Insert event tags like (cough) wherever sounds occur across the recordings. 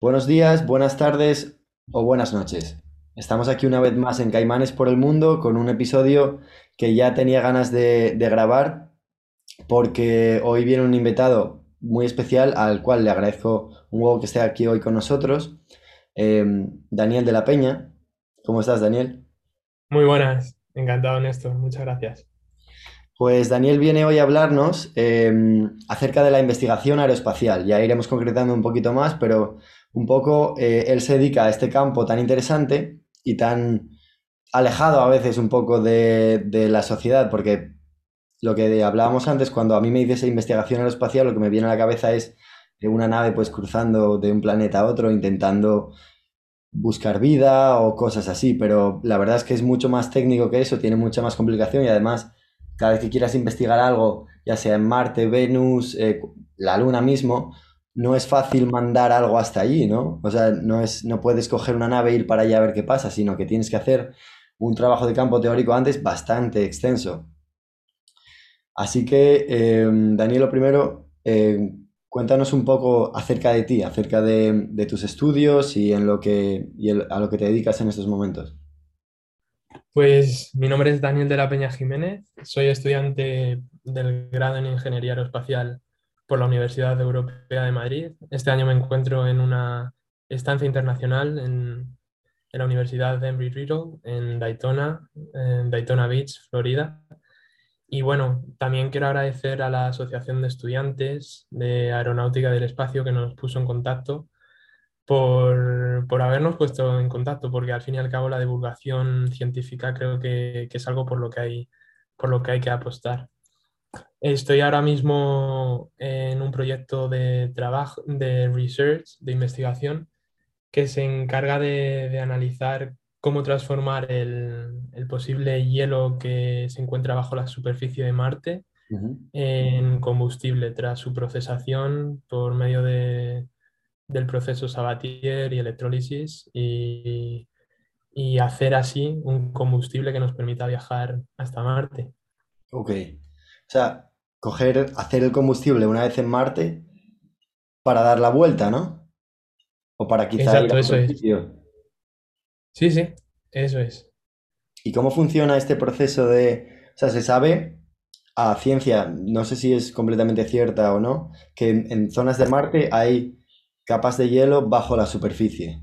Buenos días, buenas tardes o buenas noches. Estamos aquí una vez más en Caimanes por el Mundo con un episodio que ya tenía ganas de, de grabar porque hoy viene un invitado muy especial al cual le agradezco un huevo que esté aquí hoy con nosotros, eh, Daniel de la Peña. ¿Cómo estás, Daniel? Muy buenas, encantado Néstor, muchas gracias. Pues Daniel viene hoy a hablarnos eh, acerca de la investigación aeroespacial. Ya iremos concretando un poquito más, pero un poco eh, él se dedica a este campo tan interesante y tan alejado a veces un poco de, la sociedad, porque lo que hablábamos antes, cuando a mí me dices investigación aeroespacial, lo que me viene a la cabeza es una nave pues cruzando de un planeta a otro, intentando buscar vida o cosas así, pero la verdad es que es mucho más técnico que eso, tiene mucha más complicación y además cada vez que quieras investigar algo, ya sea en Marte, Venus, eh, la Luna mismo, no es fácil mandar algo hasta allí, ¿no? O sea, no, es, no puedes coger una nave e ir para allá a ver qué pasa, sino que tienes que hacer un trabajo de campo teórico antes bastante extenso. Así que, eh, Daniel, primero, eh, cuéntanos un poco acerca de ti, acerca de, tus estudios y, en lo que, y a lo que te dedicas en estos momentos. Pues mi nombre es Daniel de la Peña Jiménez, soy estudiante del grado en Ingeniería Aeroespacial por la Universidad Europea de Madrid. Este año me encuentro en una estancia internacional en, la Universidad de Embry-Riddle en Daytona, en Daytona Beach, Florida. Y bueno, también quiero agradecer a la Asociación de Estudiantes de Aeronáutica del Espacio que nos puso en contacto por, por, habernos puesto en contacto, porque al fin y al cabo la divulgación científica creo que, que, es algo por lo que, hay, por lo que hay que apostar. Estoy ahora mismo en un proyecto de trabajo, de research, de investigación, que se encarga de, de analizar cómo transformar el, el, posible hielo que se encuentra bajo la superficie de Marte uh -huh. en combustible tras su procesación por medio de, del proceso Sabatier y electrólisis y, y, hacer así un combustible que nos permita viajar hasta Marte. Ok. O sea, coger, hacer el combustible una vez en Marte para dar la vuelta, ¿no? O para quizá Exacto, ir a eso es. Sí, sí, eso es. ¿Y cómo funciona este proceso de, o sea, se sabe a ciencia, no sé si es completamente cierta o no, que en, en zonas de Marte hay capas de hielo bajo la superficie?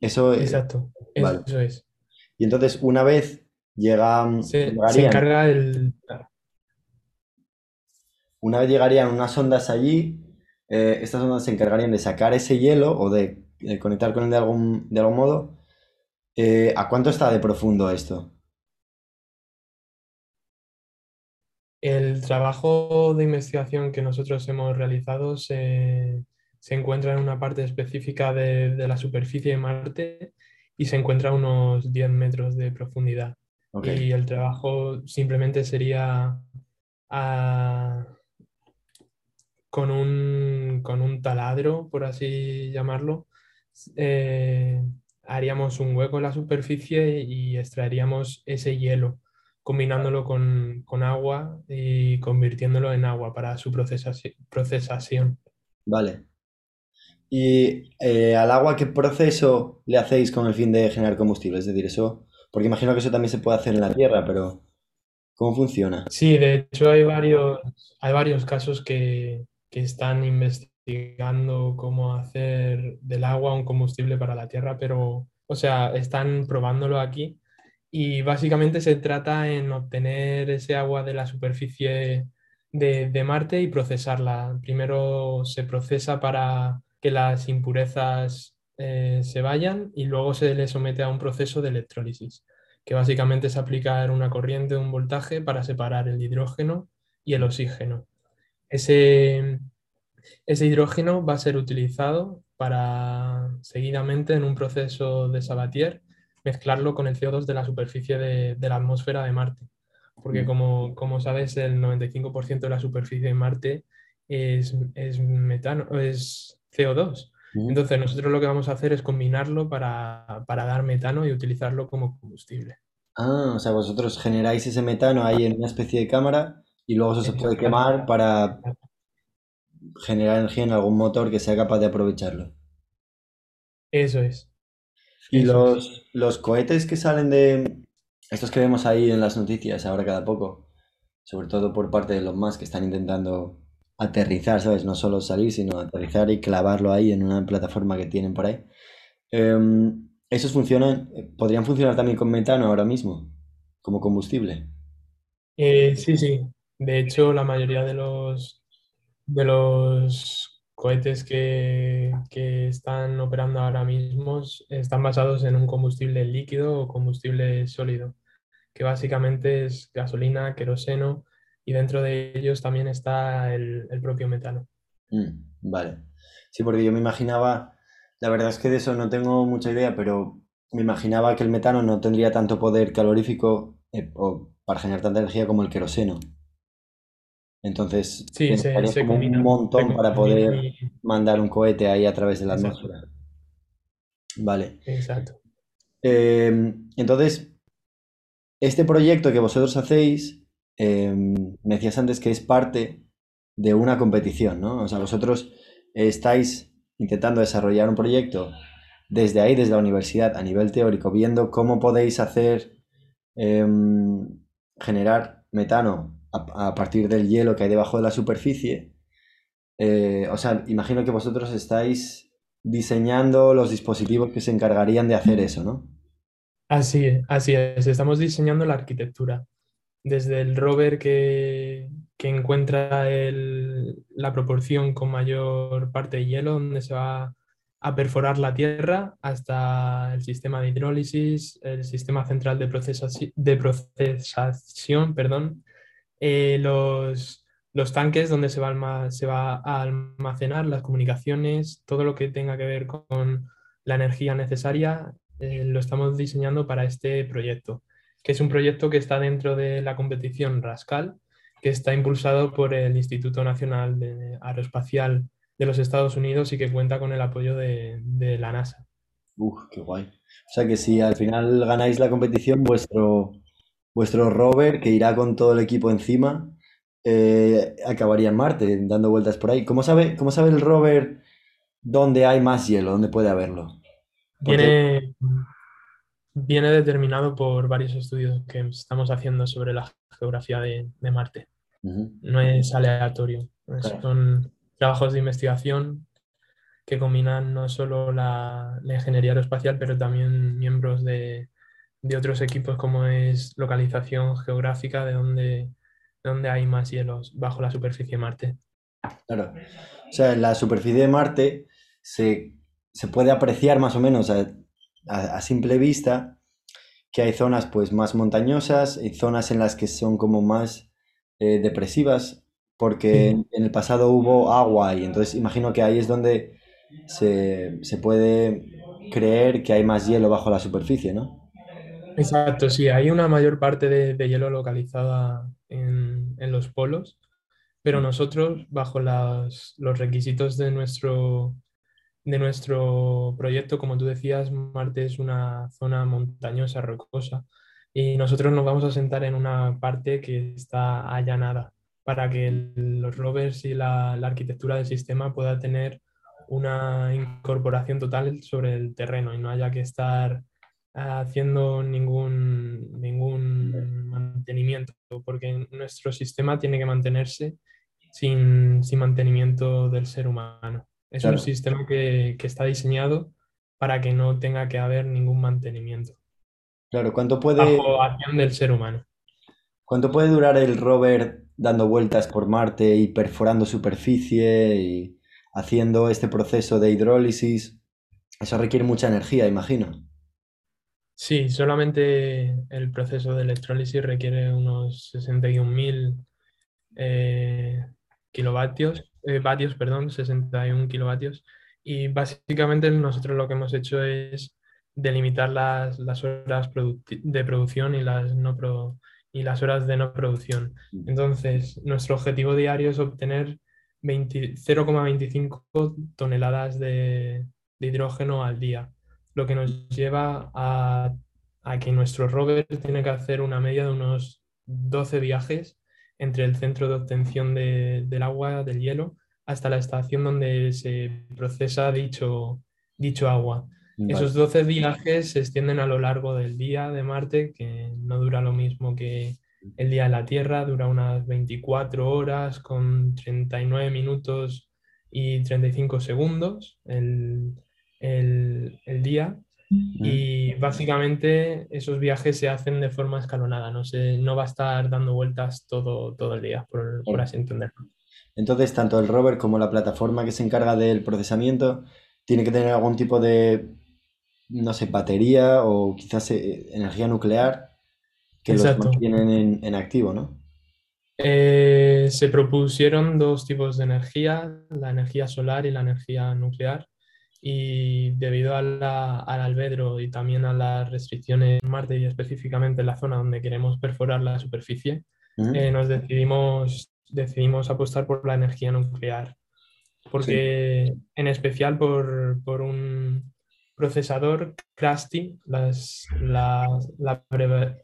Eso es. Exacto, vale. eso es. Y entonces, una vez llega, se, se encarga el. Una vez llegarían unas ondas allí, eh, estas ondas se encargarían de sacar ese hielo o de, de conectar con él de algún, de algún modo. Eh, ¿A cuánto está de profundo esto? El trabajo de investigación que nosotros hemos realizado se, se encuentra en una parte específica de, de, la superficie de Marte y se encuentra a unos 10 metros de profundidad. Okay. Y el trabajo simplemente sería a, con, un, con un taladro, por así llamarlo, eh, haríamos un hueco en la superficie y extraeríamos ese hielo, combinándolo con, con agua y convirtiéndolo en agua para su procesación. Vale. ¿Y eh, al agua qué proceso le hacéis con el fin de generar combustible? Es decir, eso, porque imagino que eso también se puede hacer en la Tierra, pero ¿cómo funciona? Sí, de hecho hay varios, hay varios casos que, que están investigando cómo hacer del agua un combustible para la Tierra, pero, o sea, están probándolo aquí y básicamente se trata en obtener ese agua de la superficie de, de Marte y procesarla. Primero se procesa para que las impurezas eh, se vayan y luego se le somete a un proceso de electrólisis, que básicamente es aplicar una corriente de un voltaje para separar el hidrógeno y el oxígeno. Ese, ese hidrógeno va a ser utilizado para seguidamente en un proceso de Sabatier mezclarlo con el CO2 de la superficie de, la atmósfera de Marte. Porque como, como sabes, el 95% de la superficie de Marte es, es metano, es CO2. Entonces nosotros lo que vamos a hacer es combinarlo para, para, dar metano y utilizarlo como combustible. Ah, o sea, vosotros generáis ese metano ahí en una especie de cámara y luego eso se puede quemar para generar energía en algún motor que sea capaz de aprovecharlo. Eso es. Y los, los cohetes que salen de estos que vemos ahí en las noticias ahora cada poco, sobre todo por parte de los más que están intentando aterrizar, ¿sabes? No solo salir, sino aterrizar y clavarlo ahí en una plataforma que tienen por ahí. Em, ¿Esos funcionan, podrían funcionar también con metano ahora mismo, como combustible? Eh, sí, sí. De hecho, la mayoría de los, de los cohetes que, que están operando ahora mismo están basados en un combustible líquido o combustible sólido, que básicamente es gasolina, queroseno y dentro de ellos también está el, propio metano. Mm, vale. Sí, porque yo me imaginaba, la verdad es que de eso no tengo mucha idea, pero me imaginaba que el metano no tendría tanto poder calorífico eh, o para generar tanta energía como el queroseno. Entonces, sí, se, como un montón para poder mandar un cohete ahí a través de la atmósfera. Vale. Exacto. Eh, entonces, este proyecto que vosotros hacéis Em, me decías antes que es parte de una competición, ¿no? O sea, vosotros estáis intentando desarrollar un proyecto desde ahí, desde la universidad, a nivel teórico, viendo cómo podéis hacer em, generar metano a, partir del hielo que hay debajo de la superficie. Eh, o sea, imagino que vosotros estáis diseñando los dispositivos que se encargarían de hacer eso, ¿no? Así así es. Estamos diseñando la arquitectura desde el rover que, encuentra la proporción con mayor parte de hielo, donde se va a perforar la tierra, hasta el sistema de hidrólisis, el sistema central de, de procesación, perdón, eh, los, tanques donde se va, a almacenar las comunicaciones, todo lo que tenga que ver con la energía necesaria, eh, lo estamos diseñando para este proyecto que es un proyecto que está dentro de la competición Rascal, que está impulsado por el Instituto Nacional de Aeroespacial de los Estados Unidos y que cuenta con el apoyo de, la NASA. Uf, qué guay. O sea que si al final ganáis la competición, vuestro, vuestro rover, que irá con todo el equipo encima, eh, acabaría en Marte, dando vueltas por ahí. ¿Cómo sabe, cómo sabe el rover dónde hay más hielo, dónde puede haberlo? Tiene, viene determinado por varios estudios que estamos haciendo sobre la geografía de, Marte. No es aleatorio, son trabajos de investigación que combinan no solo la, ingeniería aeroespacial, pero también miembros de, otros equipos como es localización geográfica de dónde, donde hay más hielos bajo la superficie de Marte. Claro. O sea, en la superficie de Marte se, puede apreciar más o menos a, simple vista que hay zonas pues más montañosas y zonas en las que son como más eh, depresivas porque en, el pasado hubo agua y entonces imagino que ahí es donde se, puede creer que hay más hielo bajo la superficie, ¿no? Exacto, sí, hay una mayor parte de, hielo localizada en, en, los polos, pero nosotros, bajo las, los requisitos de nuestro, de nuestro proyecto, como tú decías, Marte es una zona montañosa, rocosa, y nosotros nos vamos a sentar en una parte que está allanada para que los rovers y la, arquitectura del sistema pueda tener una incorporación total sobre el terreno y no haya que estar haciendo ningún, ningún mantenimiento, porque nuestro sistema tiene que mantenerse sin, sin mantenimiento del ser humano. Es un sistema que, está diseñado para que no tenga que haber ningún mantenimiento. Claro, ¿cuánto puede... Bajo acción del ser humano. ¿Cuánto puede durar el rover dando vueltas por Marte y perforando superficie y haciendo este proceso de hidrólisis? Eso requiere mucha energía, imagino. Sí, solamente el proceso de electrólisis requiere unos 61.000 eh, kilovatios eh, vatios, perdón, 61 kilovatios, y básicamente nosotros lo que hemos hecho es delimitar las, las horas de producción y las, no y las horas de no producción. Mm. Entonces, nuestro objetivo diario es obtener 0,25 toneladas de, de, hidrógeno al día, lo que nos lleva a, a, que nuestro rover tiene que hacer una media de unos 12 viajes entre el centro de obtención de, del agua, del hielo, hasta la estación donde se procesa dicho, dicho agua. Esos 12 viajes se extienden a lo largo del día de Marte, que no dura lo mismo que el día de la Tierra, dura unas 24 horas con 39 minutos y 35 segundos el, el, el día. Y básicamente esos viajes se hacen de forma escalonada, no, se, no va a estar dando vueltas todo, todo el día, por, por así entenderlo. Entonces, tanto el rover como la plataforma que se encarga del procesamiento tiene que tener algún tipo de, no sé, batería o quizás eh, energía nuclear que los mantienen en, en activo, ¿no? Eh, se propusieron dos tipos de energía, la energía solar y la energía nuclear y debido a la, al albedro y también a las restricciones en Marte y específicamente en la zona donde queremos perforar la superficie, eh, nos decidimos, decidimos apostar por la energía nuclear, porque en especial por, por, un procesador CRASTI, las, las, la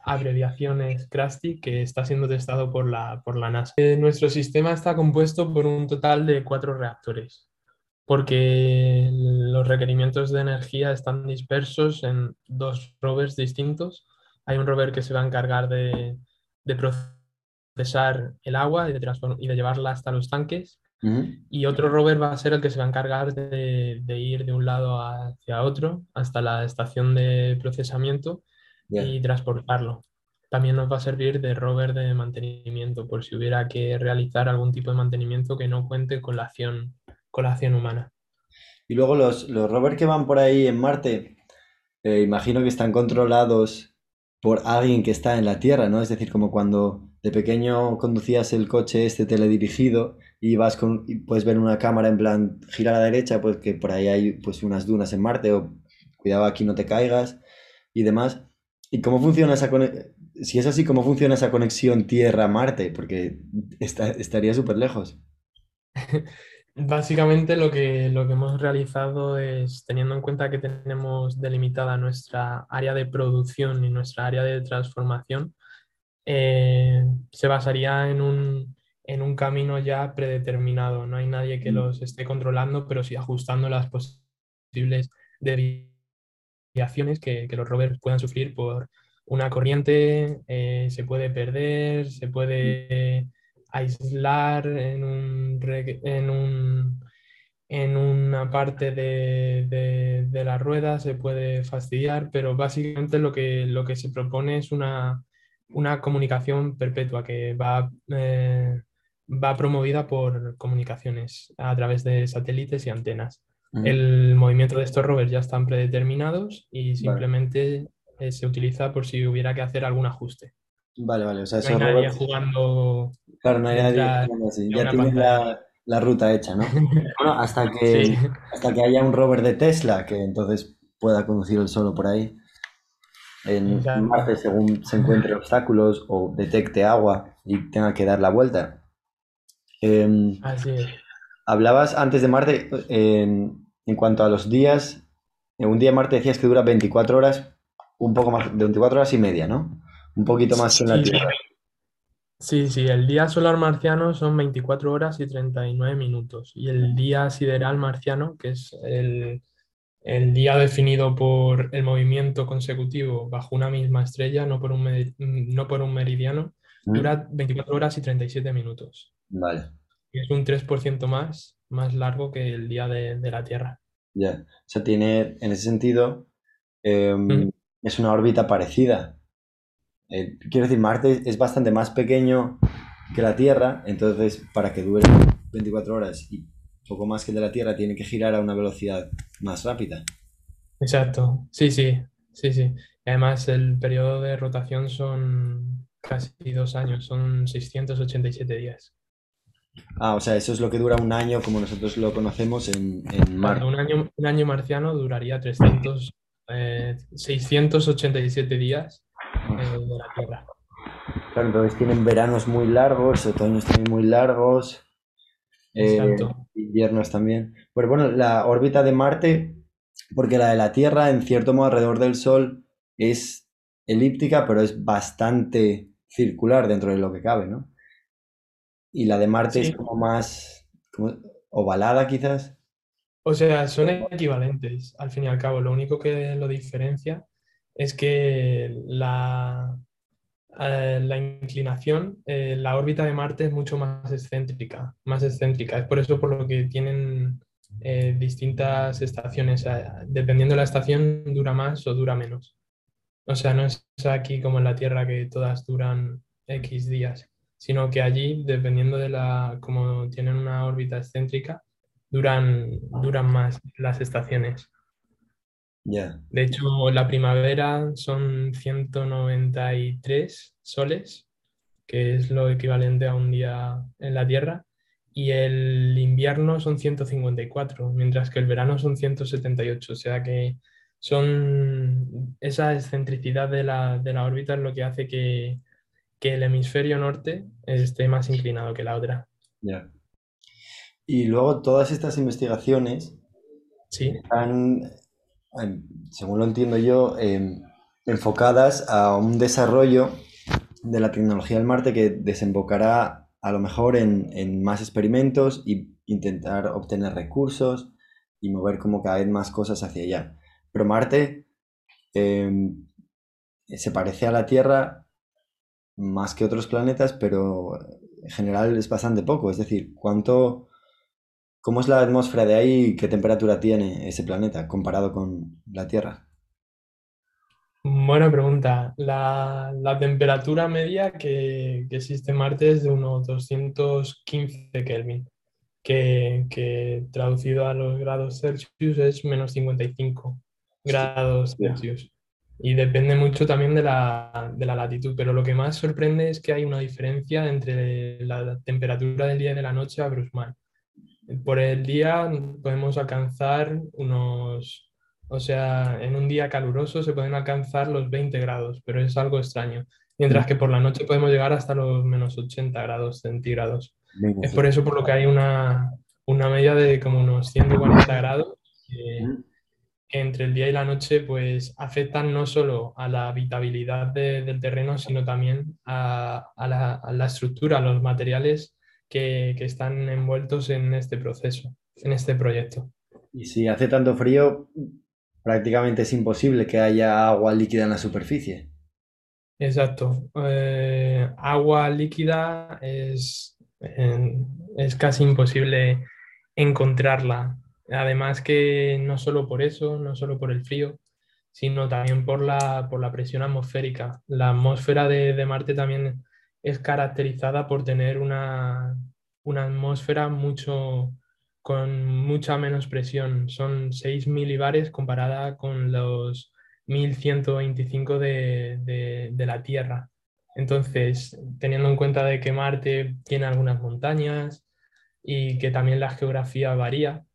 abreviación es CRASTI, que está siendo testado por la, por la NASA. Eh, nuestro sistema está compuesto por un total de cuatro reactores porque los requerimientos de energía están dispersos en dos rovers distintos. Hay un rover que se va a encargar de, procesar el agua y de, y de llevarla hasta los tanques. Y otro rover va a ser el que se va a encargar de, ir de un lado hacia otro hasta la estación de procesamiento y transportarlo. También nos va a servir de rover de mantenimiento por si hubiera que realizar algún tipo de mantenimiento que no cuente con la acción colación humana. Y luego los, los rovers que van por ahí en Marte, eh, imagino que están controlados por alguien que está en la Tierra, ¿no? Es decir, como cuando de pequeño conducías el coche este teledirigido y vas con y puedes ver una cámara en plan gira a la derecha, pues que por ahí hay pues unas dunas en Marte o cuidado aquí no te caigas y demás. ¿Y cómo funciona esa conexión? Si es así, ¿cómo funciona esa conexión Tierra-Marte? Porque estaría súper lejos. (laughs) Básicamente lo que, lo que hemos realizado es, teniendo en cuenta que tenemos delimitada nuestra área de producción y nuestra área de transformación, eh, se basaría en un, en un camino ya predeterminado. No hay nadie que mm. los esté controlando, pero sí ajustando las posibles desviaciones que, que los rovers puedan sufrir por una corriente, eh, se puede perder, se puede aislar en, un, en, un, en una parte de, de, la rueda, se puede fastidiar, pero básicamente lo que, lo que se propone es una, una comunicación perpetua que va, eh, va promovida por comunicaciones a través de satélites y antenas. El movimiento de estos rovers ya están predeterminados y simplemente eh, se utiliza por si hubiera que hacer algún ajuste. Vale, vale. O sea, no hay nadie jugando. Claro, no hay nadie jugando así. Ya tienes la, la, ruta hecha, ¿no? (laughs) bueno, hasta que, hasta que haya un rover de Tesla que entonces pueda conducir el solo por ahí. En Marte, según se encuentre obstáculos o detecte agua y tenga que dar la vuelta. Em, así es. Hablabas antes de Marte, en, en cuanto a los días, en un día de Marte decías que dura 24 horas, un poco más, de 24 horas y media, ¿no? Un poquito más en la Tierra. Sí, sí, el día solar marciano son 24 horas y 39 minutos. Y el día sideral marciano, que es el, día definido por el movimiento consecutivo bajo una misma estrella, no por un, no por un meridiano, mm. dura 24 horas y 37 minutos. Vale. Y es un 3% más, más largo que el día de, la Tierra. Ya, o sea, tiene, en ese sentido, em, mm. es una órbita parecida eh, quiero decir, Marte es bastante más pequeño que la Tierra, entonces para que dure 24 horas y poco más que de la Tierra tiene que girar a una velocidad más rápida. Exacto, sí, sí, sí, sí. Y además el periodo de rotación son casi dos años, son 687 días. Ah, o sea, eso es lo que dura un año como nosotros lo conocemos en, en Marte. Un año, un año marciano duraría 300, 687 eh, días eh, de la Tierra. Claro, entonces tienen veranos muy largos, otoños también muy largos, eh, inviernos también. Pero bueno, la órbita de Marte, porque la de la Tierra, en cierto modo, alrededor del Sol, es elíptica, pero es bastante circular dentro de lo que cabe, ¿no? Y la de Marte es como más ovalada, quizás. O sea, son equivalentes, al fin y al cabo. Lo único que lo diferencia es que la, eh, la inclinación, eh, la órbita de Marte es mucho más excéntrica, más excéntrica. Es por eso por lo que tienen eh, distintas estaciones. dependiendo de la estación, dura más o dura menos. O sea, no es aquí como en la Tierra que todas duran X días, sino que allí, dependiendo de la, como tienen una órbita excéntrica, duran, duran más las estaciones. De hecho, la primavera son 193 soles, que es lo equivalente a un día en la Tierra, y el invierno son 154, mientras que el verano son 178, o sea que son esa excentricidad de la, órbita es lo que hace que, el hemisferio norte esté más inclinado que la otra. Y luego todas estas investigaciones ¿Sí? están según lo entiendo yo, enfocadas a un desarrollo de la tecnología del Marte que desembocará a lo mejor en, más experimentos y intentar obtener recursos y mover como cada vez más cosas hacia allá. Pero Marte em, se parece a la Tierra más que otros planetas, pero en general es bastante poco. Es decir, ¿cuánto, ¿Cómo es la atmósfera de ahí y qué temperatura tiene ese planeta comparado con la Tierra? Buena pregunta. La, temperatura media que, existe en Marte es de unos 215 Kelvin, que, traducido a los grados Celsius es menos 55 grados Celsius. Y depende mucho también de la, de la, latitud, pero lo que más sorprende es que hay una diferencia entre la temperatura del día y de la noche abismal. Por el día podemos alcanzar unos, o sea, en un día caluroso se pueden alcanzar los 20 grados, pero es algo extraño. Mientras que por la noche podemos llegar hasta los menos 80 grados centígrados. Es por eso por lo que hay una, una media de como unos 140 grados que, entre el día y la noche pues afectan no solo a la habitabilidad del terreno, sino también a, a, la, a la estructura, a los materiales que, están envueltos en este proceso, en este proyecto. Y si hace tanto frío, prácticamente es imposible que haya agua líquida en la superficie. Exacto. Eh, agua líquida es, es casi imposible encontrarla. Además que no solo por eso, no solo por el frío, sino también por la, por la presión atmosférica. La atmósfera de, de Marte también es caracterizada por tener una, atmósfera mucho, con mucha menos presión. Son 6 milibares comparada con los 1125 de, de, de la Tierra. Entonces, teniendo en cuenta de que Marte tiene algunas montañas y que también la geografía varía,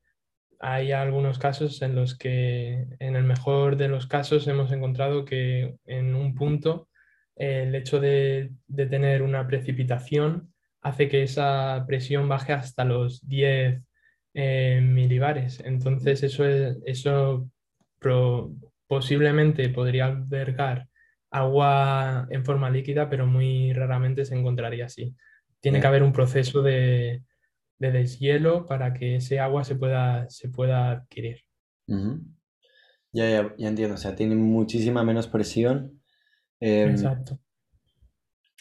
hay algunos casos en los que, en el mejor de los casos, hemos encontrado que en un punto el hecho de, tener una precipitación hace que esa presión baje hasta los 10 eh, milibares. Entonces eso, eso posiblemente podría albergar agua en forma líquida, pero muy raramente se encontraría así. Tiene que haber un proceso de, deshielo para que ese agua se pueda, se pueda adquirir. ya, ya, ya, entiendo, o sea, tiene muchísima menos presión Em, Exacto.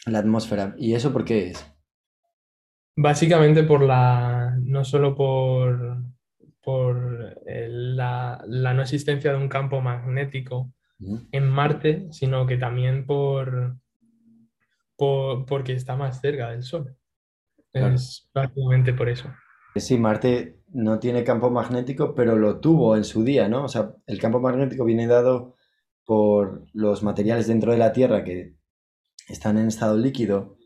La atmósfera. ¿Y eso por qué es? Básicamente por la, no solo por, por la, no existencia de un campo magnético en Marte, sino que también por, por, porque está más cerca del Sol. Es prácticamente por eso. Sí, Marte no tiene campo magnético, pero lo tuvo en su día, ¿no? O sea, el campo magnético viene dado por los materiales dentro de la Tierra que están en estado líquido,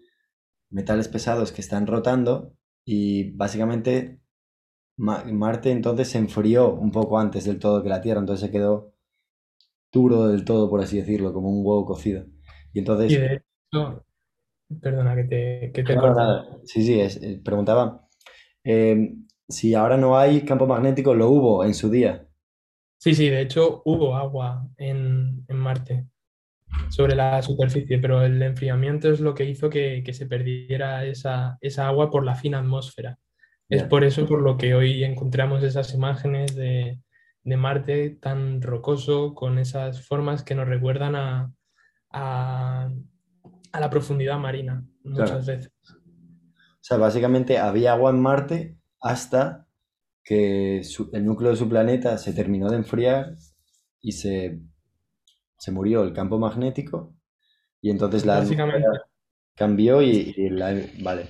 metales pesados que están rotando y básicamente Marte entonces se enfrió un poco antes del todo que la Tierra, entonces se quedó duro del todo, por así decirlo, como un huevo cocido. Y entonces... Y de hecho, perdona que te, que te No, corte. nada. Sí, sí, es- eh, preguntaba eh, si ahora no hay campo magnético, lo hubo en su día. Sí, sí, de hecho hubo agua en, en Marte sobre la superficie, pero el enfriamiento es lo que hizo que, que se perdiera esa, esa agua por la fina atmósfera. Es por eso por lo que hoy encontramos esas imágenes de, de Marte tan rocoso, con esas formas que nos recuerdan a, a, a la profundidad marina muchas veces. O sea, básicamente había agua en Marte hasta que su- el núcleo de su planeta se terminó de enfriar y se, se murió el campo magnético y entonces la cambió y, y la... Vale.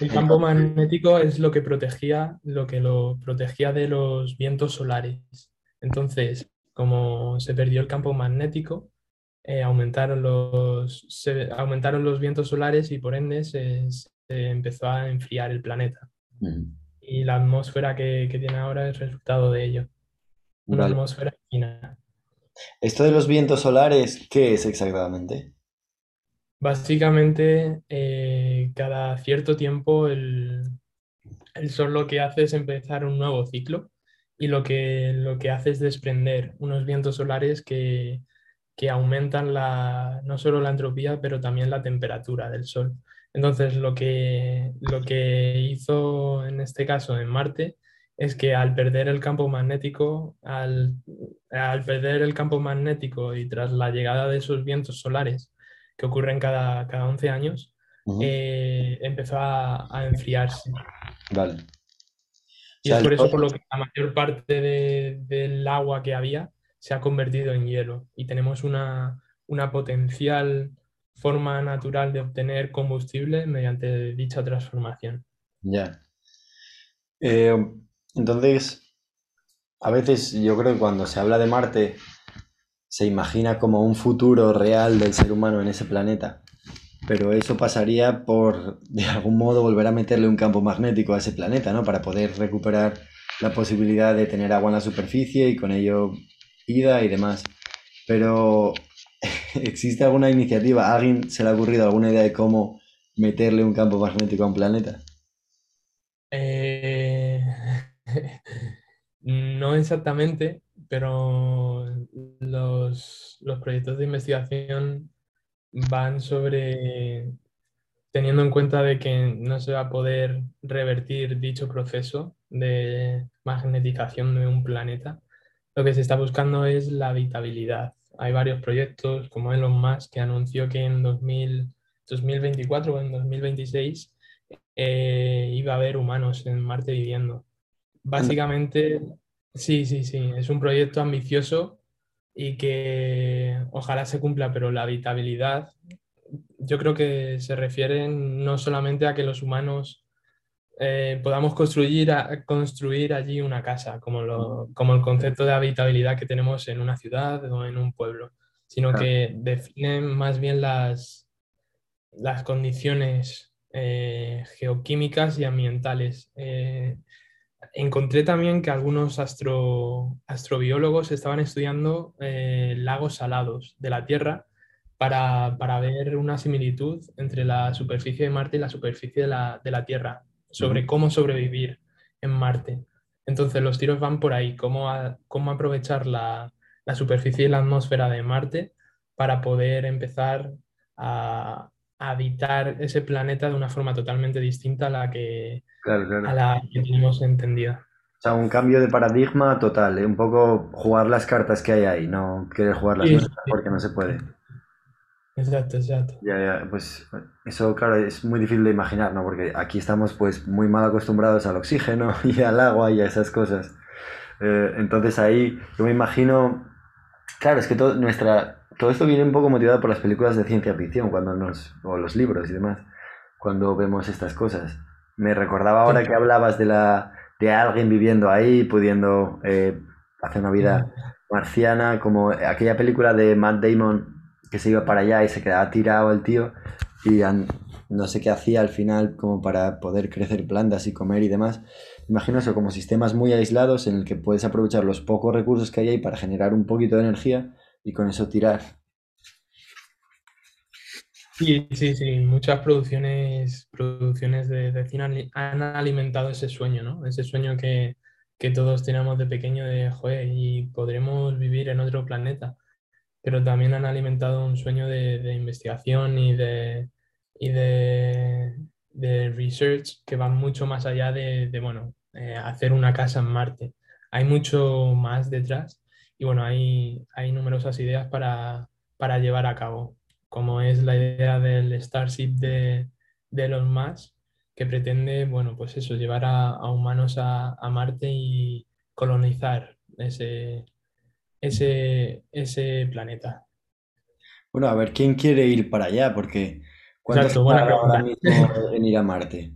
el campo magnético es lo que protegía, lo que lo protegía de los vientos solares. Entonces, como se perdió el campo magnético, eh, aumentaron los, se aumentaron los vientos solares y por ende se, se empezó a enfriar el planeta. Y la atmósfera que, que tiene ahora es resultado de ello. Una Vale. atmósfera fina. Esto de los vientos solares, ¿qué es exactamente? Básicamente, eh, cada cierto tiempo el, el Sol lo que hace es empezar un nuevo ciclo y lo que, lo que hace es desprender unos vientos solares que, que aumentan la, no solo la entropía, pero también la temperatura del Sol. Entonces, lo que, lo que hizo en este caso en Marte es que al perder el campo magnético, al, al perder el campo magnético y tras la llegada de esos vientos solares que ocurren cada, cada 11 años, eh, empezó a, a enfriarse. Vale. Y O sea, es por eso por lo que la mayor parte de- del agua que había se ha convertido en hielo y tenemos una, una potencial forma natural de obtener combustible mediante dicha transformación. Ya. Eh, entonces, a veces yo creo que cuando se habla de Marte, se imagina como un futuro real del ser humano en ese planeta. Pero eso pasaría por, de algún modo, volver a meterle un campo magnético a ese planeta, ¿no? Para poder recuperar la posibilidad de tener agua en la superficie y con ello vida y demás. Pero, ¿existe alguna iniciativa? ¿A alguien se le ha ocurrido alguna idea de cómo meterle un campo magnético a un planeta? Eh, (laughs) no exactamente, pero los, los proyectos de investigación van sobre teniendo en cuenta de que no se va a poder revertir dicho proceso de magnetización de un planeta, lo que se está buscando es la habitabilidad. Hay varios proyectos como Elon Musk que anunció que en 2000 2024 o en 2026 eh, iba a haber humanos en Marte viviendo. Básicamente, sí, sí, sí, es un proyecto ambicioso y que ojalá se cumpla, pero la habitabilidad yo creo que se refiere no solamente a que los humanos eh, podamos construir, a- construir allí una casa, como, lo- como el concepto de habitabilidad que tenemos en una ciudad o en un pueblo, sino Claro. que define más bien las, las condiciones eh, geoquímicas y ambientales. Eh, encontré también que algunos astro- astrobiólogos estaban estudiando lagos salados de la Tierra para, para ver una similitud entre la superficie de Marte y la superficie de la, de la Tierra, sobre cómo sobrevivir en Marte. Entonces los tiros van por ahí, cómo, a- cómo aprovechar la, la superficie y la atmósfera de Marte para poder empezar a, a habitar ese planeta de una forma totalmente distinta a la que, Claro, claro. a la que tenemos entendida. O sea, un cambio de paradigma total, ¿eh? Un poco jugar las cartas que hay ahí, no querer jugar las Sí, sí. porque no se puede. Exacto, exacto. Ya, ya, pues eso, claro, es muy difícil de imaginar, ¿no? Porque aquí estamos pues muy mal acostumbrados al oxígeno (laughs) y al agua y a esas cosas. Eh, entonces ahí yo me imagino, claro, es que todo, nuestra, todo esto viene un poco motivado por las películas de ciencia ficción, cuando nos, o los libros y demás, cuando vemos estas cosas. Me recordaba ahora Sí. que hablabas de la, de alguien viviendo ahí, pudiendo eh, hacer una vida marciana, como aquella película de Matt Damon que se iba para allá y se quedaba tirado el tío. y no sé qué hacía al final como para poder crecer plantas y comer y demás. Imagino eso como sistemas muy aislados en el que puedes aprovechar los pocos recursos que hay ahí para generar un poquito de energía y con eso tirar. Sí, sí, sí. Muchas producciones, producciones de, cine han alimentado ese sueño, ¿no? Ese sueño que, todos tenemos de pequeño de, joder, y podremos vivir en otro planeta. Pero también han alimentado un sueño de, investigación y de, y de, research que va mucho más allá de, bueno, eh, hacer una casa en Marte. Hay mucho más detrás y bueno, hay, hay numerosas ideas para, para llevar a cabo como es la idea del Starship de, de Elon Musk, que pretende, bueno, pues eso, llevar a, humanos a, Marte y colonizar ese, ese, ese planeta. Bueno, a ver, ¿quién quiere ir para allá? Porque ¿cuánto Exacto, ahora mismo en ir a Marte?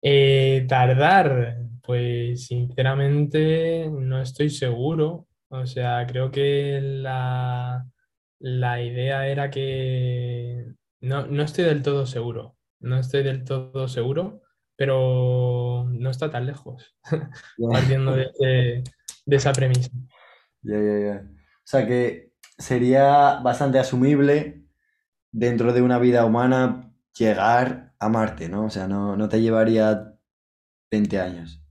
Eh, tardar, pues sinceramente no estoy seguro. O sea, creo que la, la idea era que no, estoy del todo seguro, no estoy del todo seguro, pero no está tan lejos, (laughs) partiendo de, esa premisa. Ya, ya, ya. O sea que sería bastante asumible dentro de una vida humana llegar a Marte, ¿no? O sea, no, te llevaría 20 años.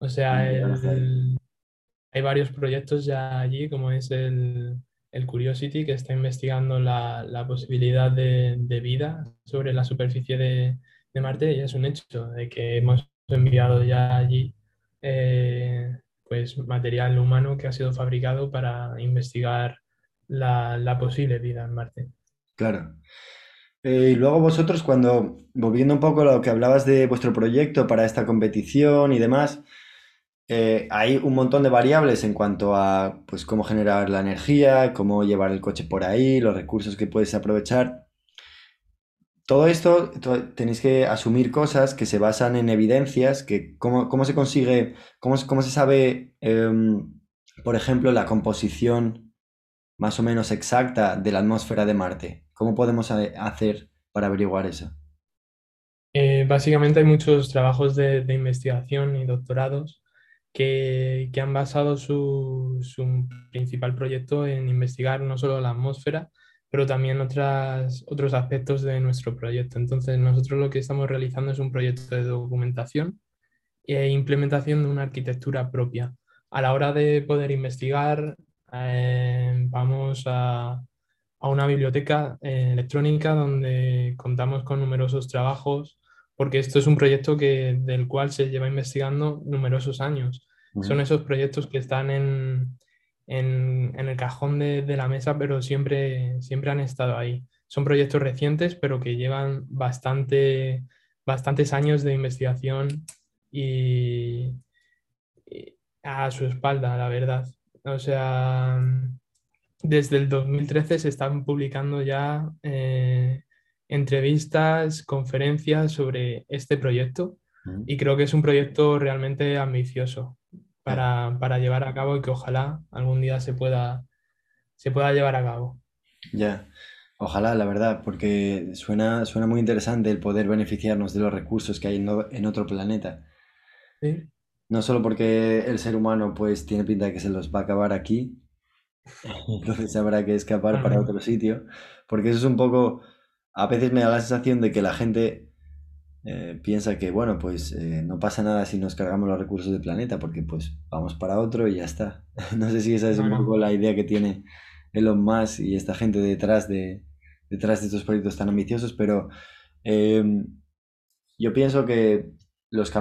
O sea, hay varios proyectos ya allí, como es el, el Curiosity, que está investigando la, posibilidad de, vida sobre la superficie de, Marte, y es un hecho de que hemos enviado ya allí eh, pues material humano que ha sido fabricado para investigar la, posible vida en Marte. Claro. Eh, y luego vosotros, cuando, volviendo un poco a lo que hablabas de vuestro proyecto para esta competición y demás, eh, hay un montón de variables en cuanto a pues, cómo generar la energía, cómo llevar el coche por ahí, los recursos que puedes aprovechar. Todo esto tenéis que asumir cosas que se basan en evidencias, que cómo, cómo se consigue, cómo, cómo se sabe, em, por ejemplo, la composición más o menos exacta de la atmósfera de Marte. ¿Cómo podemos hacer para averiguar eso? Eh, básicamente hay muchos trabajos de, de investigación y doctorados que, han basado su, principal proyecto en investigar no solo la atmósfera, pero también otras, otros aspectos de nuestro proyecto. Entonces, nosotros lo que estamos realizando es un proyecto de documentación e implementación de una arquitectura propia. A la hora de poder investigar, eh, vamos a, a, una biblioteca eh, electrónica donde contamos con numerosos trabajos, porque esto es un proyecto que, del cual se lleva investigando numerosos años. Son esos proyectos que están en, el cajón de, la mesa, pero siempre, siempre han estado ahí. Son proyectos recientes, pero que llevan bastante, bastantes años de investigación y, a su espalda, la verdad. O sea, desde el 2013 se están publicando ya eh, entrevistas, conferencias sobre este proyecto y creo que es un proyecto realmente ambicioso para, llevar a cabo y que ojalá algún día se pueda, se pueda llevar a cabo. Ya, ojalá, la verdad, porque suena, suena muy interesante el poder beneficiarnos de los recursos que hay en, otro planeta. No solo porque el ser humano pues tiene pinta de que se los va a acabar aquí, (laughs) entonces habrá que escapar para otro sitio, porque eso es un poco, a veces me da la sensación de que la gente eh, piensa que, bueno, pues eh, no pasa nada si nos cargamos los recursos del planeta, porque pues vamos para otro y ya está. (laughs) no sé si esa es un poco la idea que tiene Elon Musk y esta gente detrás de, detrás de estos proyectos tan ambiciosos, pero em, yo pienso que los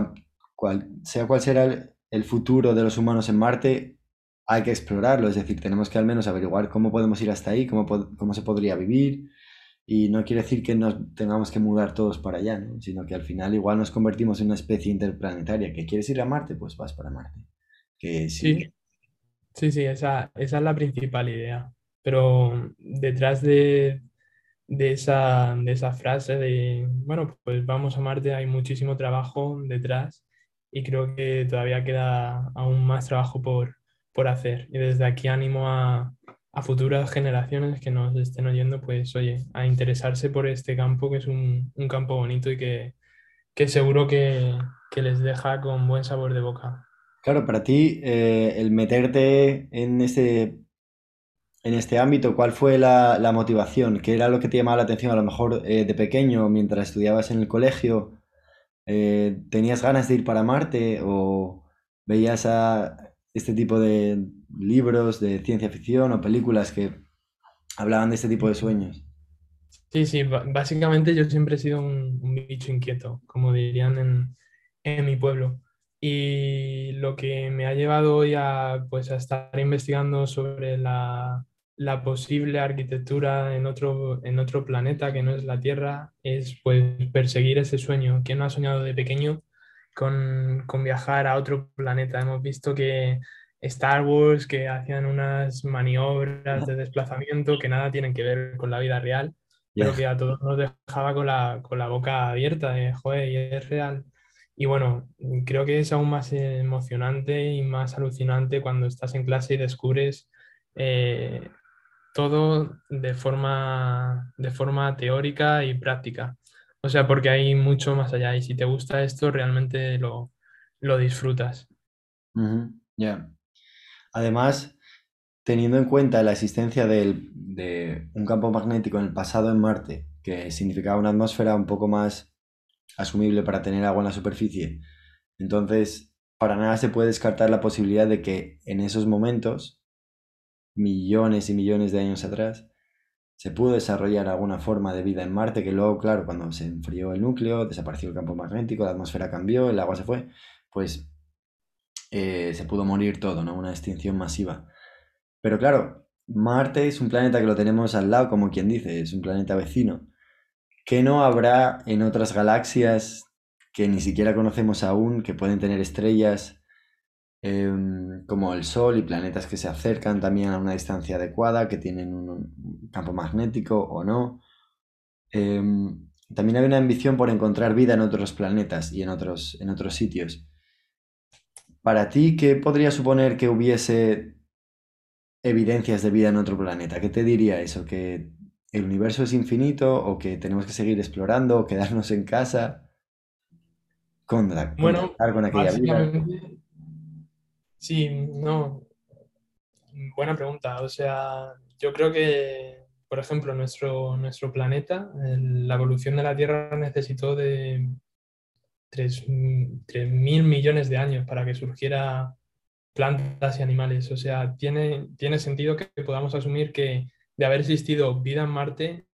cual, sea cual sea el, futuro de los humanos en Marte, hay que explorarlo, es decir, tenemos que al menos averiguar cómo podemos ir hasta ahí, cómo, cómo se podría vivir, y no quiere decir que nos tengamos que mudar todos para allá, sino que al final igual nos convertimos en una especie interplanetaria. ¿Que quieres ir a Marte? Pues vas para Marte. Que sí. Sí, sí, esa, esa es la principal idea. Pero detrás de, de, esa, de esa frase de, bueno, pues vamos a Marte, hay muchísimo trabajo detrás y creo que todavía queda aún más trabajo por, por hacer. Y desde aquí animo a, a futuras generaciones que nos estén oyendo, pues oye, a interesarse por este campo, que es un, un campo bonito y que, que seguro que, que les deja con buen sabor de boca. Claro, para ti, eh, el meterte en este, en este ámbito, ¿cuál fue la, la motivación? ¿Qué era lo que te llamaba la atención a lo mejor eh, de pequeño, mientras estudiabas en el colegio? Eh, ¿tenías ganas de ir para Marte o veías a este tipo de libros de ciencia ficción o películas que hablaban de este tipo de sueños? Sí, sí, básicamente yo siempre he sido un, un bicho inquieto, como dirían en, en mi pueblo. Y lo que me ha llevado hoy a, pues, a estar investigando sobre la, la posible arquitectura en otro, en otro planeta que no es la Tierra es pues, perseguir ese sueño. ¿Quién no ha soñado de pequeño con, con viajar a otro planeta? Hemos visto que Star Wars, que hacían unas maniobras de desplazamiento que nada tienen que ver con la vida real pero Ya, que a todos nos dejaba con la, con la boca abierta de, joder, y es real. Y bueno, creo que es aún más emocionante y más alucinante cuando estás en clase y descubres eh, todo de forma, de forma teórica y práctica. O sea, porque hay mucho más allá y si te gusta esto, realmente lo, lo disfrutas. ya. Además, teniendo en cuenta la existencia de un campo magnético en el pasado en Marte, que significaba una atmósfera un poco más asumible para tener agua en la superficie, entonces para nada se puede descartar la posibilidad de que en esos momentos, millones y millones de años atrás, se pudo desarrollar alguna forma de vida en Marte que luego, claro, cuando se enfrió el núcleo, desapareció el campo magnético, la atmósfera cambió, el agua se fue, pues eh, se pudo morir todo, ¿no? Una extinción masiva. Pero claro, Marte es un planeta que lo tenemos al lado, como quien dice, es un planeta vecino. ¿Qué no habrá en otras galaxias que ni siquiera conocemos aún, que pueden tener estrellas em, como el Sol y planetas que se acercan también a una distancia adecuada, que tienen un, campo magnético o no? Em, también hay una ambición por encontrar vida en otros planetas y en otros, en otros sitios. Para ti, ¿qué podría suponer que hubiese evidencias de vida en otro planeta? ¿Qué te diría eso? ¿Que el universo es infinito o que tenemos que seguir explorando o quedarnos en casa? Contra- Bueno, con aquella vida. básicamente, sí, no, buena pregunta. O sea, yo creo que, por ejemplo, nuestro, nuestro planeta, el- la evolución de la Tierra necesitó de tres mil millones de años para que surgiera plantas y animales. O sea, tiene, tiene sentido que podamos asumir que de haber existido vida en Marte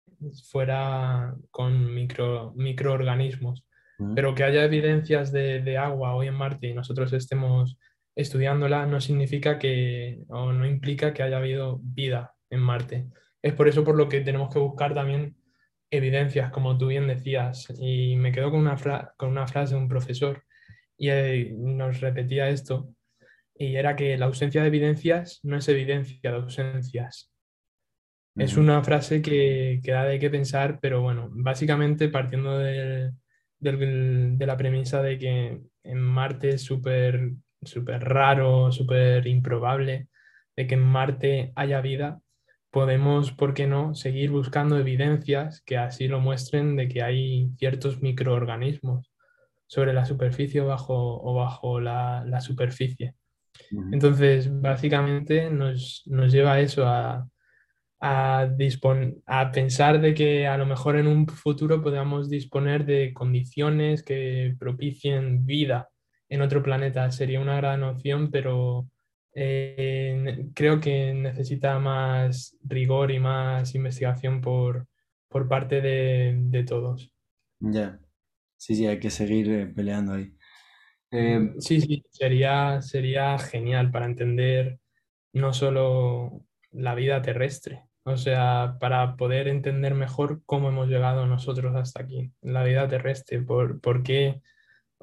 fuera con micro, microorganismos, pero que haya evidencias de, de agua hoy en Marte y nosotros estemos estudiándola no significa que, o no implica que haya habido vida en Marte. Es por eso por lo que tenemos que buscar también evidencias, como tú bien decías, y me quedo con una, fra- con una frase de un profesor y eh, nos repetía esto y era que la ausencia de evidencias no es evidencia de ausencias. Es una frase que, que da de qué pensar, pero bueno, básicamente partiendo del- del- de la premisa de que en Marte es súper súper raro, súper improbable de que en Marte haya vida, podemos, ¿por qué no?, seguir buscando evidencias que así lo muestren de que hay ciertos microorganismos sobre la superficie o bajo, o bajo la la superficie. Entonces, básicamente nos, nos lleva a eso, a, a, dispon- a pensar de que a lo mejor en un futuro podamos disponer de condiciones que propicien vida en otro planeta. Sería una gran opción, pero eh, creo que necesita más rigor y más investigación por, por parte de, de todos. Ya. Sí, sí, hay que seguir eh, peleando ahí. Eh, Sí, sí, sería, sería genial para entender no solo la vida terrestre, o sea, para poder entender mejor cómo hemos llegado nosotros hasta aquí, la vida terrestre, por, por qué,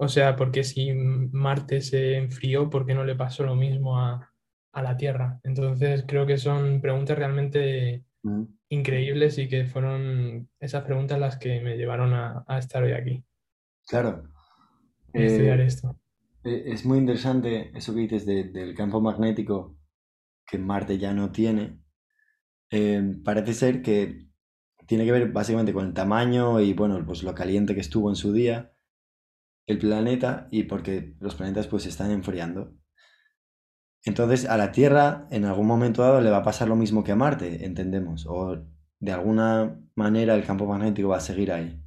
o sea, por qué si Marte se enfrió, por qué no le pasó lo mismo a, a la Tierra. Entonces, creo que son preguntas realmente ujú, increíbles y que fueron esas preguntas las que me llevaron a, a estar hoy aquí claro. y estudiar Eh, esto. eh, es muy interesante eso que dices de- del campo magnético que Marte ya no tiene. eh, parece ser que tiene que ver básicamente con el tamaño y bueno, pues lo caliente que estuvo en su día el planeta y porque los planetas pues se están enfriando. Entonces a la Tierra en algún momento dado le va a pasar lo mismo que a Marte, entendemos, o de alguna manera el campo magnético va a seguir ahí.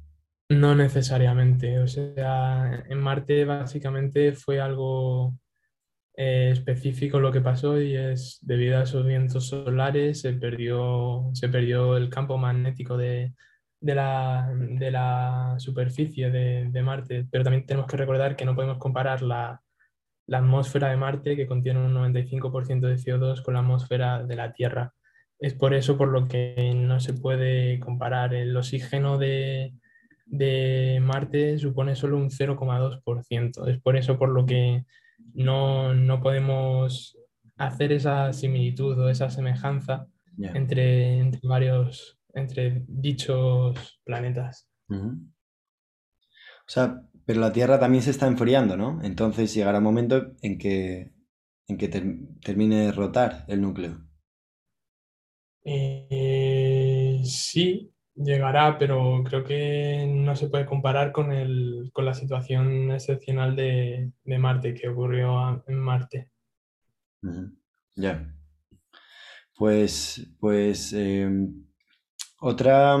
No necesariamente, o sea, en Marte básicamente fue algo eh, específico lo que pasó y es debido a esos vientos solares se perdió, se perdió el campo magnético de, de, la, de la, superficie de, de, Marte, pero también tenemos que recordar que no podemos comparar la, la atmósfera de Marte, que contiene un 95% de CO2, con la atmósfera de la Tierra. Es por eso por lo que no se puede comparar el oxígeno de, de Marte supone solo un 0,2%. Es por eso por lo que no, no, podemos hacer esa similitud o esa semejanza entre, entre, varios, entre dichos planetas. O sea, pero la Tierra también se está enfriando, ¿no? Entonces llegará un momento en que, en que termine de rotar el núcleo. Eh, sí, llegará, pero creo que no se puede comparar con, el, con la situación excepcional de, Marte que ocurrió en Marte. Ya. Pues, pues em, otra,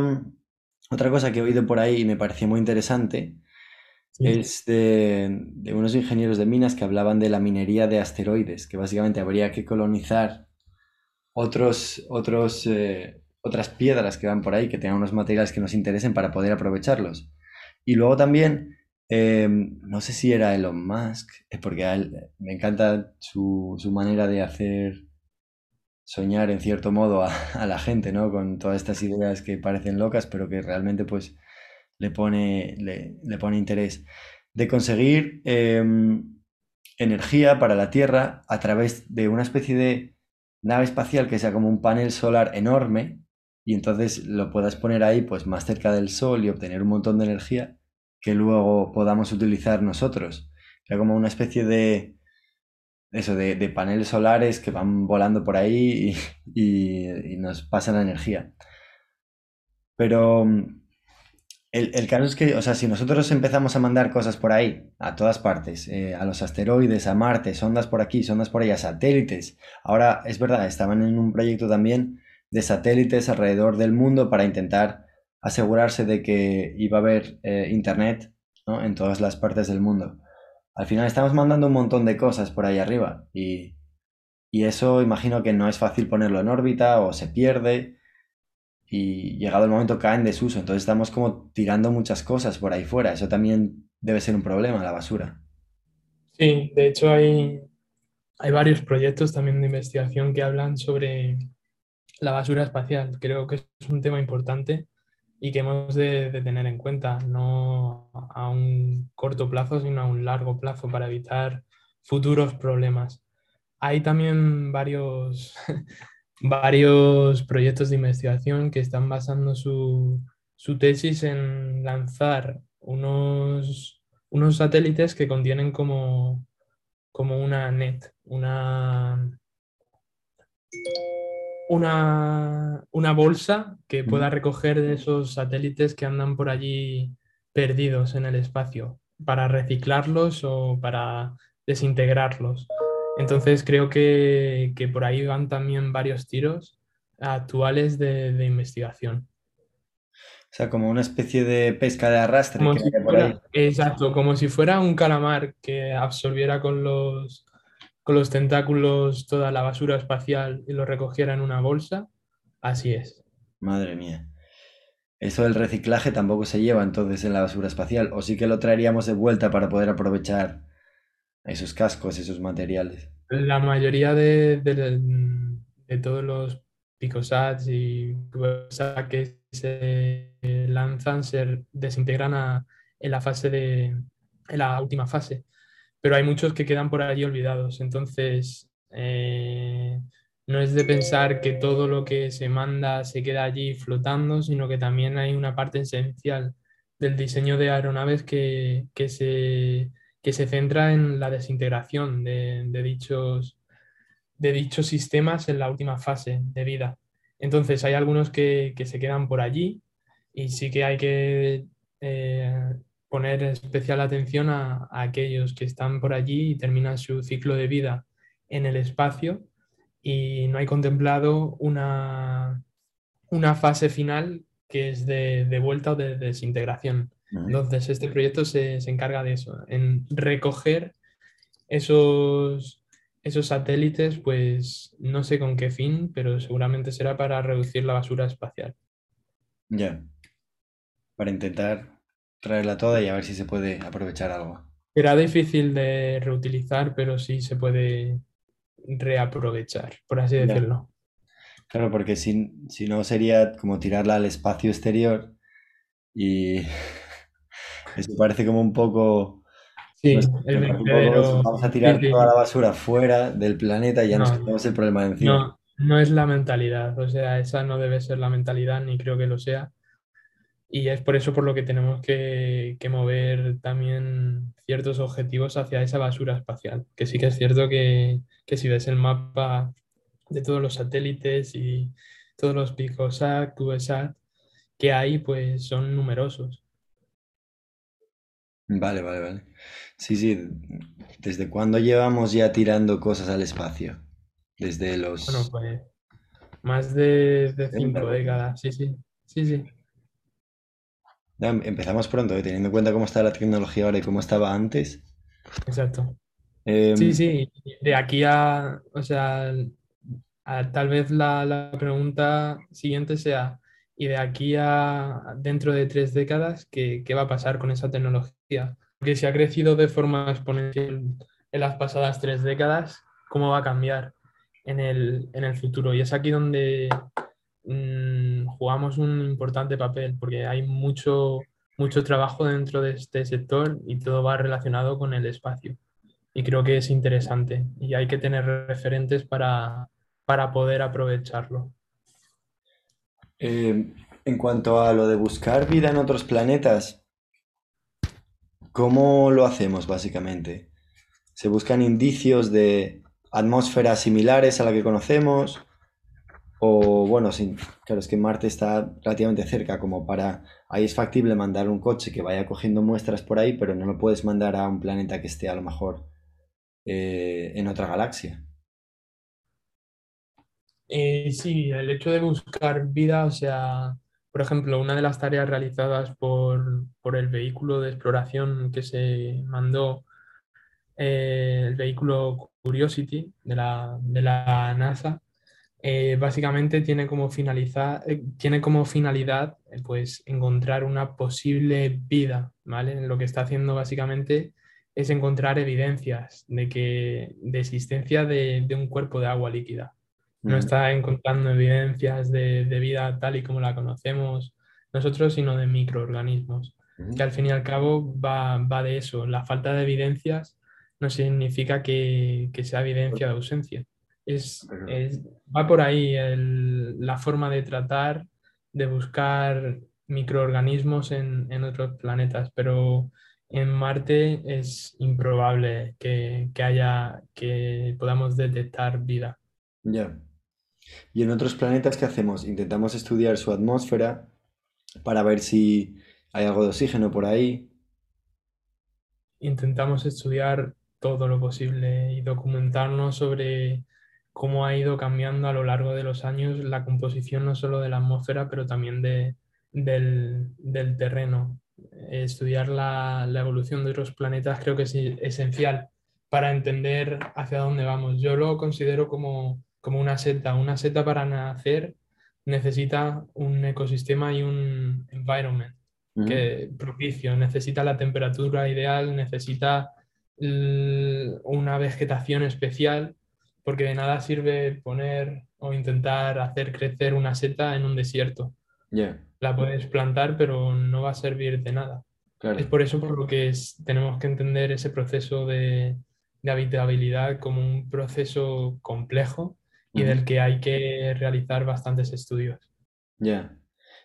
otra cosa que he oído por ahí y me pareció muy interesante es de, de, unos ingenieros de minas que hablaban de la minería de asteroides, que básicamente habría que colonizar otros, otros, eh, otras piedras que van por ahí, que tengan unos materiales que nos interesen para poder aprovecharlos. Y luego también, eh, no sé si era Elon Musk, porque a él me encanta su, su manera de hacer soñar en cierto modo (laughs) a, la gente, ¿no? Con todas estas ideas que parecen locas, pero que realmente pues le pone, le, le pone interés. De conseguir eh, energía para la Tierra a través de una especie de nave espacial que sea como un panel solar enorme y entonces lo puedas poner ahí pues más cerca del sol y obtener un montón de energía que luego podamos utilizar nosotros. Sea como una especie de eso, de, paneles solares que van volando por ahí y, nos pasan la energía. Pero el, el, caso es que, o sea, si nosotros empezamos a mandar cosas por ahí, a todas partes, eh, a los asteroides, a Marte, sondas por aquí, sondas por allá, satélites. Ahora, es verdad, estaban en un proyecto también de satélites alrededor del mundo para intentar asegurarse de que iba a haber eh, internet en todas las partes del mundo. Al final estamos mandando un montón de cosas por ahí arriba y, y eso imagino que no es fácil ponerlo en órbita o se pierde y llegado el momento cae en desuso. Entonces estamos como tirando muchas cosas por ahí fuera. Eso también debe ser un problema, la basura. Sí, de hecho hay, hay varios proyectos también de investigación que hablan sobre la basura espacial. Creo que es un tema importante y que hemos de, tener en cuenta, no a un corto plazo, sino a un largo plazo para evitar futuros problemas. Hay también varios, (laughs) varios proyectos de investigación que están basando su, su tesis en lanzar unos, unos satélites que contienen como, como una net, una, una, una bolsa que pueda recoger de esos satélites que andan por allí perdidos en el espacio para reciclarlos o para desintegrarlos. Entonces creo que, que por ahí van también varios tiros actuales de, de, investigación. O sea, como una especie de pesca de arrastre. Como si fuera, exacto, como si fuera un calamar que absorbiera con los, con los tentáculos toda la basura espacial y lo recogiera en una bolsa. Así es. Madre mía. Eso del reciclaje tampoco se lleva entonces en la basura espacial, o sí que lo traeríamos de vuelta para poder aprovechar esos cascos, esos materiales. La mayoría de, de, todos los picosats y que se lanzan se desintegran en la fase de en la última fase, pero hay muchos que quedan por allí olvidados. Entonces, eh, no es de pensar que todo lo que se manda se queda allí flotando, sino que también hay una parte esencial del diseño de aeronaves que, que se que se centra en la desintegración de, dichos, de dichos sistemas en la última fase de vida. Entonces hay algunos que, se quedan por allí y sí que hay que eh, poner especial atención a, aquellos que están por allí y terminan su ciclo de vida en el espacio y no hay contemplado una, una fase final que es de, vuelta o de desintegración. Entonces, este proyecto se, se, encarga de eso, en recoger esos, esos satélites, pues no sé con qué fin, pero seguramente será para reducir la basura espacial. Ya. Para intentar traerla toda y a ver si se puede aprovechar algo. Será difícil de reutilizar, pero sí se puede reaprovechar, por así decirlo. Claro, porque si, si no sería como tirarla al espacio exterior y (laughs) eso parece como un poco Sí, el vamos a tirar toda la basura fuera del planeta y ya nos quitamos el problema de encima. No, no es la mentalidad, o sea, esa no debe ser la mentalidad, ni creo que lo sea. Y es por eso por lo que tenemos que, mover también ciertos objetivos hacia esa basura espacial. Que sí que es cierto que, que si ves el mapa de todos los satélites y todos los Picosat, CubeSat que hay, pues son numerosos. Vale, vale, vale. Sí, sí. ¿Desde cuándo llevamos ya tirando cosas al espacio? Desde los... Bueno, pues más de, cinco décadas, sí, sí. Sí, sí. Empezamos pronto, ¿eh? teniendo en cuenta cómo está la tecnología ahora y cómo estaba antes. Exacto. Em, sí, sí. De aquí a, o sea, tal vez la, la pregunta siguiente sea, ¿y de aquí a dentro de tres décadas, qué, qué va a pasar con esa tecnología? que si ha crecido de forma exponencial en las pasadas tres décadas, ¿cómo va a cambiar en el, futuro? Y es aquí donde mm, jugamos un importante papel, porque hay mucho, mucho trabajo dentro de este sector y todo va relacionado con el espacio. Y creo que es interesante y hay que tener referentes para, poder aprovecharlo. Eh, en cuanto a lo de buscar vida en otros planetas, ¿Cómo lo hacemos básicamente? ¿Se buscan indicios de atmósferas similares a la que conocemos? O bueno, sí, claro, es que Marte está relativamente cerca, como para... Ahí es factible mandar un coche que vaya cogiendo muestras por ahí, pero no lo puedes mandar a un planeta que esté a lo mejor eh, en otra galaxia. Eh, sí, el hecho de buscar vida, o sea, por ejemplo, una de las tareas realizadas por, el vehículo de exploración que se mandó, eh, el vehículo Curiosity de la, NASA, eh, básicamente tiene como, eh, tiene como finalidad pues, encontrar una posible vida. ¿vale? Lo que está haciendo básicamente es encontrar evidencias de, que, de existencia de un cuerpo de agua líquida no está encontrando evidencias de, vida tal y como la conocemos nosotros, sino de microorganismos, que al fin y al cabo va, de eso. La falta de evidencias no significa que, sea evidencia de ausencia. Es, va por ahí la forma de tratar, de buscar microorganismos en, otros planetas, pero en Marte es improbable que, haya, que podamos detectar vida. Ya. Y en otros planetas, ¿qué hacemos? Intentamos estudiar su atmósfera para ver si hay algo de oxígeno por ahí. Intentamos estudiar todo lo posible y documentarnos sobre cómo ha ido cambiando a lo largo de los años la composición no solo de la atmósfera, pero también de, del, terreno. Estudiar la, la, evolución de otros planetas creo que es esencial para entender hacia dónde vamos. Yo lo considero como como una seta. Una seta para nacer necesita un ecosistema y un environment que propicio, necesita la temperatura ideal, necesita una vegetación especial, porque de nada sirve poner o intentar hacer crecer una seta en un desierto. La puedes plantar, pero no va a servir de nada. Es por eso por lo que tenemos que entender ese proceso de, de habitabilidad como un proceso complejo y del que hay que realizar bastantes estudios. Ya.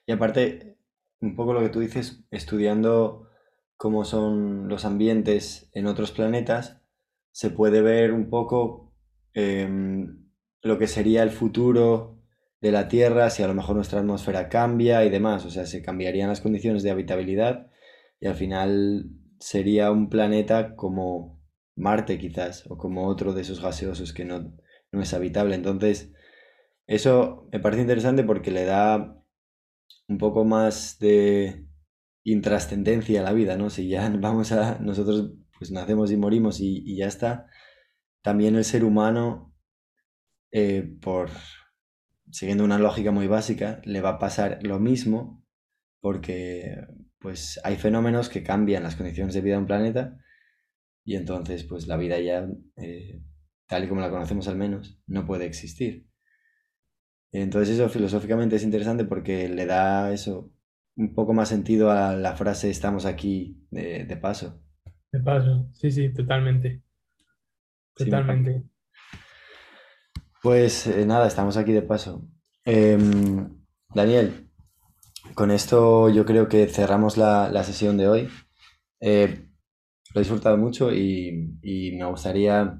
Y aparte, un poco lo que tú dices, estudiando cómo son los ambientes en otros planetas, se puede ver un poco em, lo que sería el futuro de la Tierra, si a lo mejor nuestra atmósfera cambia y demás, o sea, se cambiarían las condiciones de habitabilidad y al final sería un planeta como Marte quizás, o como otro de esos gaseosos que no, no es habitable. Entonces, eso me parece interesante porque le da un poco más de intrascendencia a la vida, ¿no? Si ya (laughs) vamos a, nosotros pues nacemos y morimos y, ya está, también el ser humano, eh, por siguiendo una lógica muy básica, le va a pasar lo mismo porque pues hay fenómenos que cambian las condiciones de vida de un planeta y entonces pues la vida ya, eh, tal y como la conocemos al menos, no puede existir. Entonces eso filosóficamente es interesante porque le da eso un poco más sentido a la frase estamos aquí de, paso. De paso, sí, sí, totalmente. Totalmente. pues eh, nada, estamos aquí de paso. Em, Daniel, con esto yo creo que cerramos la, sesión de hoy. Eh, lo he disfrutado mucho y, y me gustaría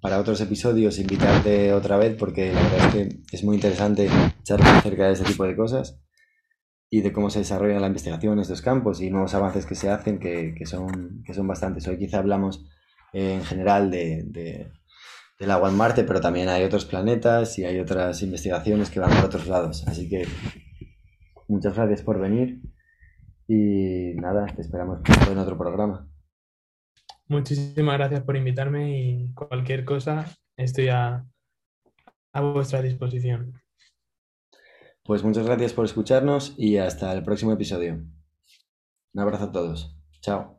para otros episodios invitarte otra vez porque la verdad es que es muy interesante charlar acerca de ese tipo de cosas y de cómo se desarrolla la investigación en estos campos y nuevos avances que se hacen que, que son, que son bastantes. Hoy quizá hablamos eh, en general de, de, del agua en Marte, pero también hay otros planetas y hay otras investigaciones que van por otros lados. Así que muchas gracias por venir y nada, te esperamos en otro programa. Muchísimas gracias por invitarme y cualquier cosa estoy a, a vuestra disposición. Pues muchas gracias por escucharnos y hasta el próximo episodio. Un abrazo a todos. Chao.